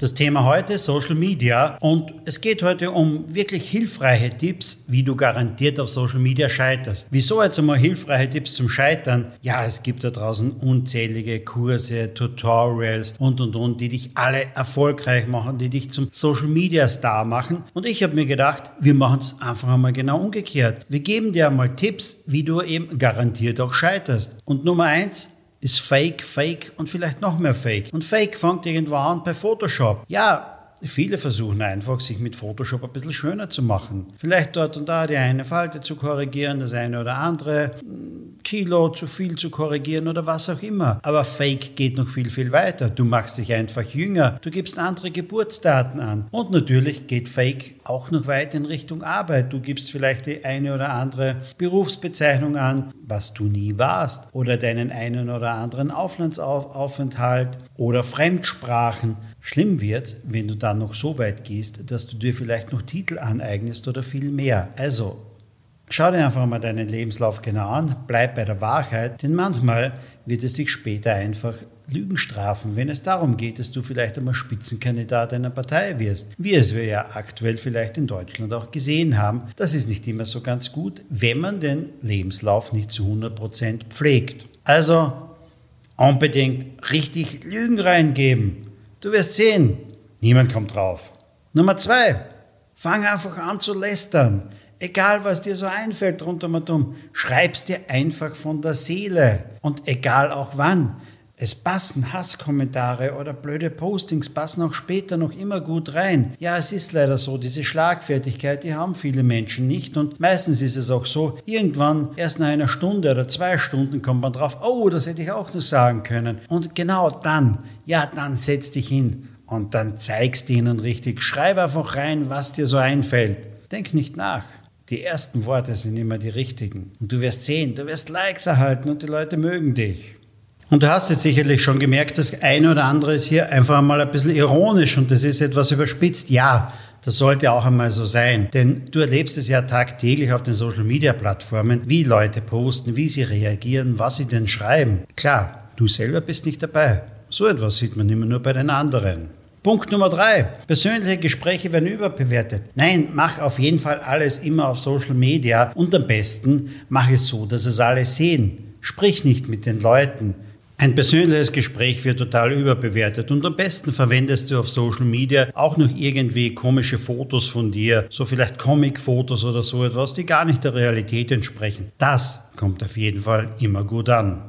Das Thema heute ist Social Media und es geht heute um wirklich hilfreiche Tipps, wie du garantiert auf Social Media scheiterst. Wieso jetzt einmal hilfreiche Tipps zum Scheitern? Ja, es gibt da draußen unzählige Kurse, Tutorials und und und, die dich alle erfolgreich machen, die dich zum Social Media Star machen. Und ich habe mir gedacht, wir machen es einfach einmal genau umgekehrt. Wir geben dir einmal Tipps, wie du eben garantiert auch scheiterst. Und Nummer eins, ist Fake, Fake und vielleicht noch mehr Fake. Und Fake fängt irgendwo an bei Photoshop. Ja, Viele versuchen einfach, sich mit Photoshop ein bisschen schöner zu machen. Vielleicht dort und da die eine Falte zu korrigieren, das eine oder andere Kilo zu viel zu korrigieren oder was auch immer. Aber Fake geht noch viel, viel weiter. Du machst dich einfach jünger, du gibst andere Geburtsdaten an. Und natürlich geht Fake auch noch weiter in Richtung Arbeit. Du gibst vielleicht die eine oder andere Berufsbezeichnung an, was du nie warst, oder deinen einen oder anderen Auflandsaufenthalt oder Fremdsprachen. Schlimm wird's, wenn du dann noch so weit gehst, dass du dir vielleicht noch Titel aneignest oder viel mehr. Also Schau dir einfach mal deinen Lebenslauf genau an, bleib bei der Wahrheit, denn manchmal wird es sich später einfach Lügen strafen, wenn es darum geht, dass du vielleicht einmal Spitzenkandidat einer Partei wirst. Wie es wir ja aktuell vielleicht in Deutschland auch gesehen haben, das ist nicht immer so ganz gut, wenn man den Lebenslauf nicht zu 100% pflegt. Also unbedingt richtig Lügen reingeben. Du wirst sehen, niemand kommt drauf. Nummer zwei, fang einfach an zu lästern. Egal, was dir so einfällt rundum und um, schreib's dir einfach von der Seele. Und egal auch wann. Es passen Hasskommentare oder blöde Postings, passen auch später noch immer gut rein. Ja, es ist leider so, diese Schlagfertigkeit, die haben viele Menschen nicht und meistens ist es auch so, irgendwann erst nach einer Stunde oder zwei Stunden kommt man drauf, oh, das hätte ich auch noch sagen können. Und genau dann, ja, dann setz dich hin und dann zeigst du ihnen richtig. Schreib einfach rein, was dir so einfällt. Denk nicht nach. Die ersten Worte sind immer die richtigen. Und du wirst sehen, du wirst Likes erhalten und die Leute mögen dich. Und du hast jetzt sicherlich schon gemerkt, das eine oder andere ist hier einfach mal ein bisschen ironisch und das ist etwas überspitzt. Ja, das sollte auch einmal so sein. Denn du erlebst es ja tagtäglich auf den Social Media Plattformen, wie Leute posten, wie sie reagieren, was sie denn schreiben. Klar, du selber bist nicht dabei. So etwas sieht man immer nur bei den anderen. Punkt Nummer drei. Persönliche Gespräche werden überbewertet. Nein, mach auf jeden Fall alles immer auf Social Media und am besten mach es so, dass es alle sehen. Sprich nicht mit den Leuten. Ein persönliches Gespräch wird total überbewertet und am besten verwendest du auf Social Media auch noch irgendwie komische Fotos von dir, so vielleicht Comic-Fotos oder so etwas, die gar nicht der Realität entsprechen. Das kommt auf jeden Fall immer gut an.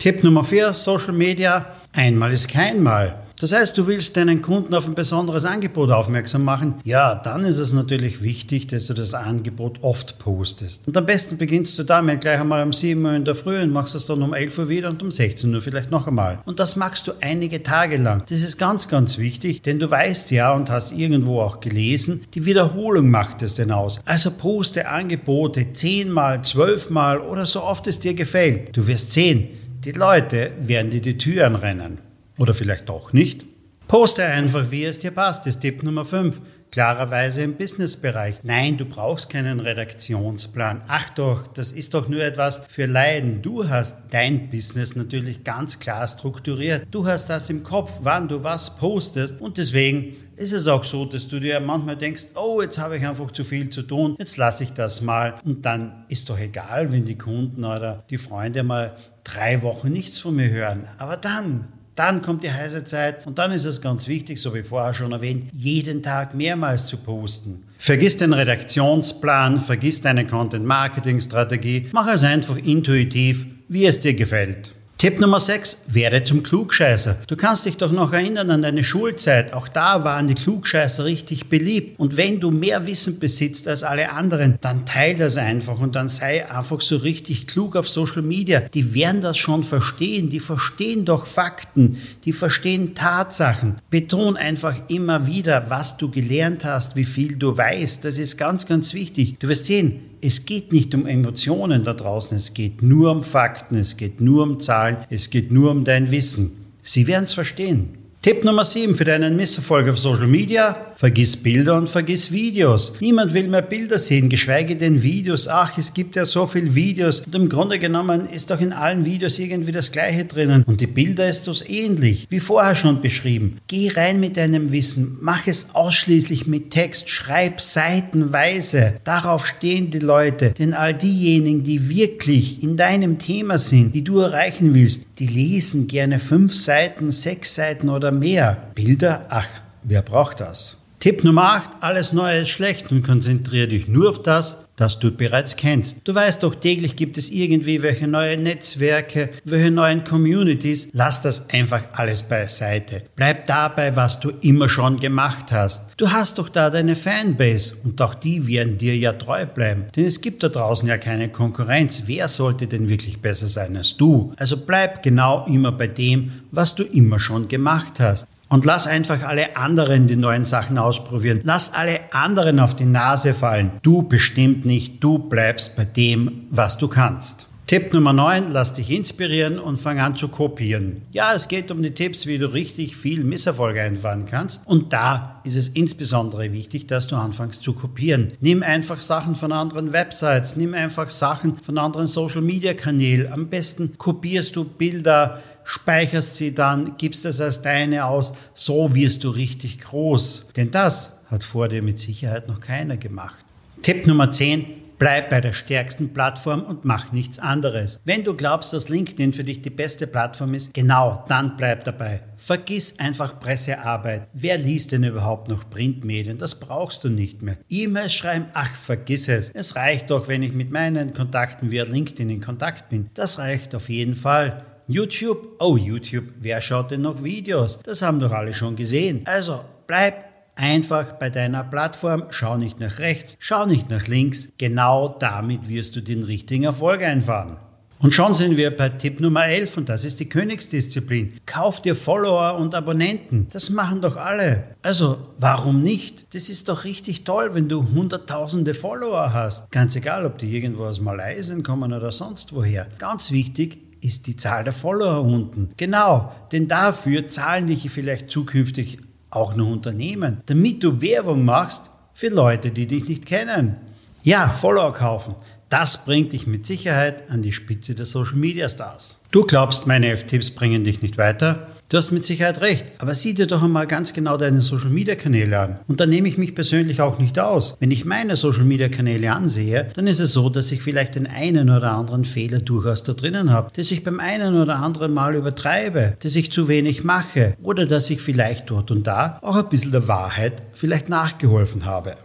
Tipp Nummer vier: Social Media. Einmal ist kein Mal. Das heißt, du willst deinen Kunden auf ein besonderes Angebot aufmerksam machen. Ja, dann ist es natürlich wichtig, dass du das Angebot oft postest. Und am besten beginnst du damit gleich einmal um 7 Uhr in der Früh und machst das dann um 11 Uhr wieder und um 16 Uhr vielleicht noch einmal. Und das machst du einige Tage lang. Das ist ganz, ganz wichtig, denn du weißt ja und hast irgendwo auch gelesen, die Wiederholung macht es denn aus. Also poste Angebote zehnmal, zwölfmal oder so oft es dir gefällt. Du wirst sehen, die Leute werden dir die Tür anrennen. Oder vielleicht doch nicht. Poste einfach, wie es dir passt. Ist Tipp Nummer 5. Klarerweise im Businessbereich. Nein, du brauchst keinen Redaktionsplan. Ach doch, das ist doch nur etwas für Leiden. Du hast dein Business natürlich ganz klar strukturiert. Du hast das im Kopf, wann du was postest. Und deswegen ist es auch so, dass du dir manchmal denkst, oh, jetzt habe ich einfach zu viel zu tun, jetzt lasse ich das mal. Und dann ist doch egal, wenn die Kunden oder die Freunde mal drei Wochen nichts von mir hören. Aber dann, dann kommt die heiße Zeit und dann ist es ganz wichtig, so wie vorher schon erwähnt, jeden Tag mehrmals zu posten. Vergiss den Redaktionsplan, vergiss deine Content-Marketing-Strategie, mach es einfach intuitiv, wie es dir gefällt. Tipp Nummer 6, werde zum Klugscheißer. Du kannst dich doch noch erinnern an deine Schulzeit. Auch da waren die Klugscheißer richtig beliebt. Und wenn du mehr Wissen besitzt als alle anderen, dann teile das einfach und dann sei einfach so richtig klug auf Social Media. Die werden das schon verstehen. Die verstehen doch Fakten. Die verstehen Tatsachen. Beton einfach immer wieder, was du gelernt hast, wie viel du weißt. Das ist ganz, ganz wichtig. Du wirst sehen, es geht nicht um Emotionen da draußen, es geht nur um Fakten, es geht nur um Zahlen, es geht nur um dein Wissen. Sie werden es verstehen. Tipp Nummer 7 für deinen Misserfolg auf Social Media. Vergiss Bilder und vergiss Videos. Niemand will mehr Bilder sehen, geschweige denn Videos. Ach, es gibt ja so viele Videos. Und im Grunde genommen ist doch in allen Videos irgendwie das Gleiche drinnen. Und die Bilder ist das ähnlich, wie vorher schon beschrieben. Geh rein mit deinem Wissen. Mach es ausschließlich mit Text. Schreib seitenweise. Darauf stehen die Leute. Denn all diejenigen, die wirklich in deinem Thema sind, die du erreichen willst, die lesen gerne fünf Seiten, sechs Seiten oder mehr. Bilder, ach, wer braucht das? Tipp Nummer 8, alles Neue ist schlecht und konzentriere dich nur auf das, das du bereits kennst. Du weißt doch, täglich gibt es irgendwie welche neue Netzwerke, welche neuen Communities. Lass das einfach alles beiseite. Bleib dabei, was du immer schon gemacht hast. Du hast doch da deine Fanbase und auch die werden dir ja treu bleiben. Denn es gibt da draußen ja keine Konkurrenz. Wer sollte denn wirklich besser sein als du? Also bleib genau immer bei dem, was du immer schon gemacht hast. Und lass einfach alle anderen die neuen Sachen ausprobieren. Lass alle anderen auf die Nase fallen. Du bestimmt nicht, du bleibst bei dem, was du kannst. Tipp Nummer 9, lass dich inspirieren und fang an zu kopieren. Ja, es geht um die Tipps, wie du richtig viel Misserfolge einfahren kannst. Und da ist es insbesondere wichtig, dass du anfängst zu kopieren. Nimm einfach Sachen von anderen Websites, nimm einfach Sachen von anderen Social-Media-Kanälen. Am besten kopierst du Bilder, speicherst sie dann, gibst es als deine aus, so wirst du richtig groß. Denn das hat vor dir mit Sicherheit noch keiner gemacht. Tipp Nummer 10. Bleib bei der stärksten Plattform und mach nichts anderes. Wenn du glaubst, dass LinkedIn für dich die beste Plattform ist, genau, dann bleib dabei. Vergiss einfach Pressearbeit. Wer liest denn überhaupt noch Printmedien? Das brauchst du nicht mehr. E-Mails schreiben, ach, vergiss es. Es reicht doch, wenn ich mit meinen Kontakten via LinkedIn in Kontakt bin. Das reicht auf jeden Fall. YouTube, oh YouTube, wer schaut denn noch Videos? Das haben doch alle schon gesehen. Also bleib einfach bei deiner Plattform, schau nicht nach rechts, schau nicht nach links. Genau damit wirst du den richtigen Erfolg einfahren. Und schon sind wir bei Tipp Nummer 11 und das ist die Königsdisziplin. Kauf dir Follower und Abonnenten. Das machen doch alle. Also warum nicht? Das ist doch richtig toll, wenn du hunderttausende Follower hast. Ganz egal, ob die irgendwo aus Malaysia kommen oder sonst woher. Ganz wichtig, ist die Zahl der Follower unten. Genau, denn dafür zahlen dich vielleicht zukünftig auch noch Unternehmen, damit du Werbung machst für Leute, die dich nicht kennen. Ja, Follower kaufen. Das bringt dich mit Sicherheit an die Spitze der Social Media Stars. Du glaubst, meine F-Tipps bringen dich nicht weiter? Du hast mit Sicherheit recht, aber sieh dir doch einmal ganz genau deine Social Media Kanäle an. Und da nehme ich mich persönlich auch nicht aus. Wenn ich meine Social Media Kanäle ansehe, dann ist es so, dass ich vielleicht den einen oder anderen Fehler durchaus da drinnen habe, dass ich beim einen oder anderen Mal übertreibe, dass ich zu wenig mache oder dass ich vielleicht dort und da auch ein bisschen der Wahrheit vielleicht nachgeholfen habe.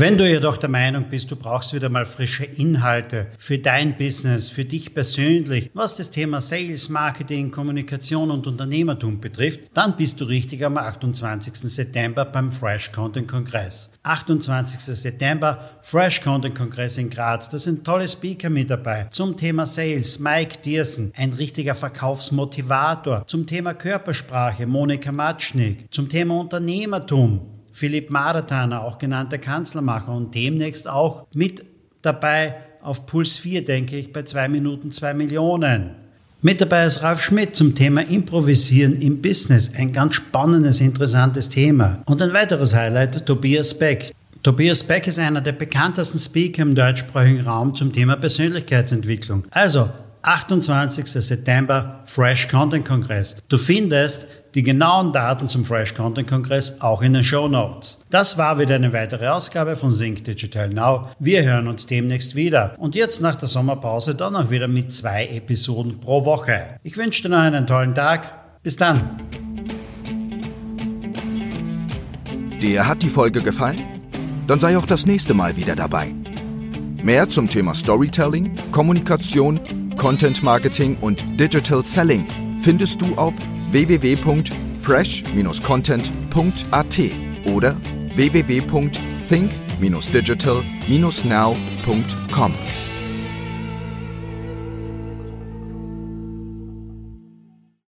Wenn du jedoch der Meinung bist, du brauchst wieder mal frische Inhalte für dein Business, für dich persönlich, was das Thema Sales, Marketing, Kommunikation und Unternehmertum betrifft, dann bist du richtig am 28. September beim Fresh Content Kongress. 28. September, Fresh Content Kongress in Graz. Da sind tolle Speaker mit dabei. Zum Thema Sales, Mike Diersen, ein richtiger Verkaufsmotivator. Zum Thema Körpersprache, Monika Matschnik. Zum Thema Unternehmertum, Philipp Maratana, auch genannter Kanzlermacher und demnächst auch mit dabei auf Puls 4, denke ich, bei 2 Minuten 2 Millionen. Mit dabei ist Ralf Schmidt zum Thema Improvisieren im Business. Ein ganz spannendes, interessantes Thema. Und ein weiteres Highlight, Tobias Beck. Tobias Beck ist einer der bekanntesten Speaker im deutschsprachigen Raum zum Thema Persönlichkeitsentwicklung. Also, 28. September, Fresh Content Kongress. Du findest die genauen Daten zum Fresh Content Kongress auch in den Show Notes. Das war wieder eine weitere Ausgabe von Sync Digital Now. Wir hören uns demnächst wieder. Und jetzt nach der Sommerpause dann auch wieder mit zwei Episoden pro Woche. Ich wünsche dir noch einen tollen Tag. Bis dann. Dir hat die Folge gefallen? Dann sei auch das nächste Mal wieder dabei. Mehr zum Thema Storytelling, Kommunikation, Content Marketing und Digital Selling findest du auf www.fresh-content.at oder www.think-digital-now.com.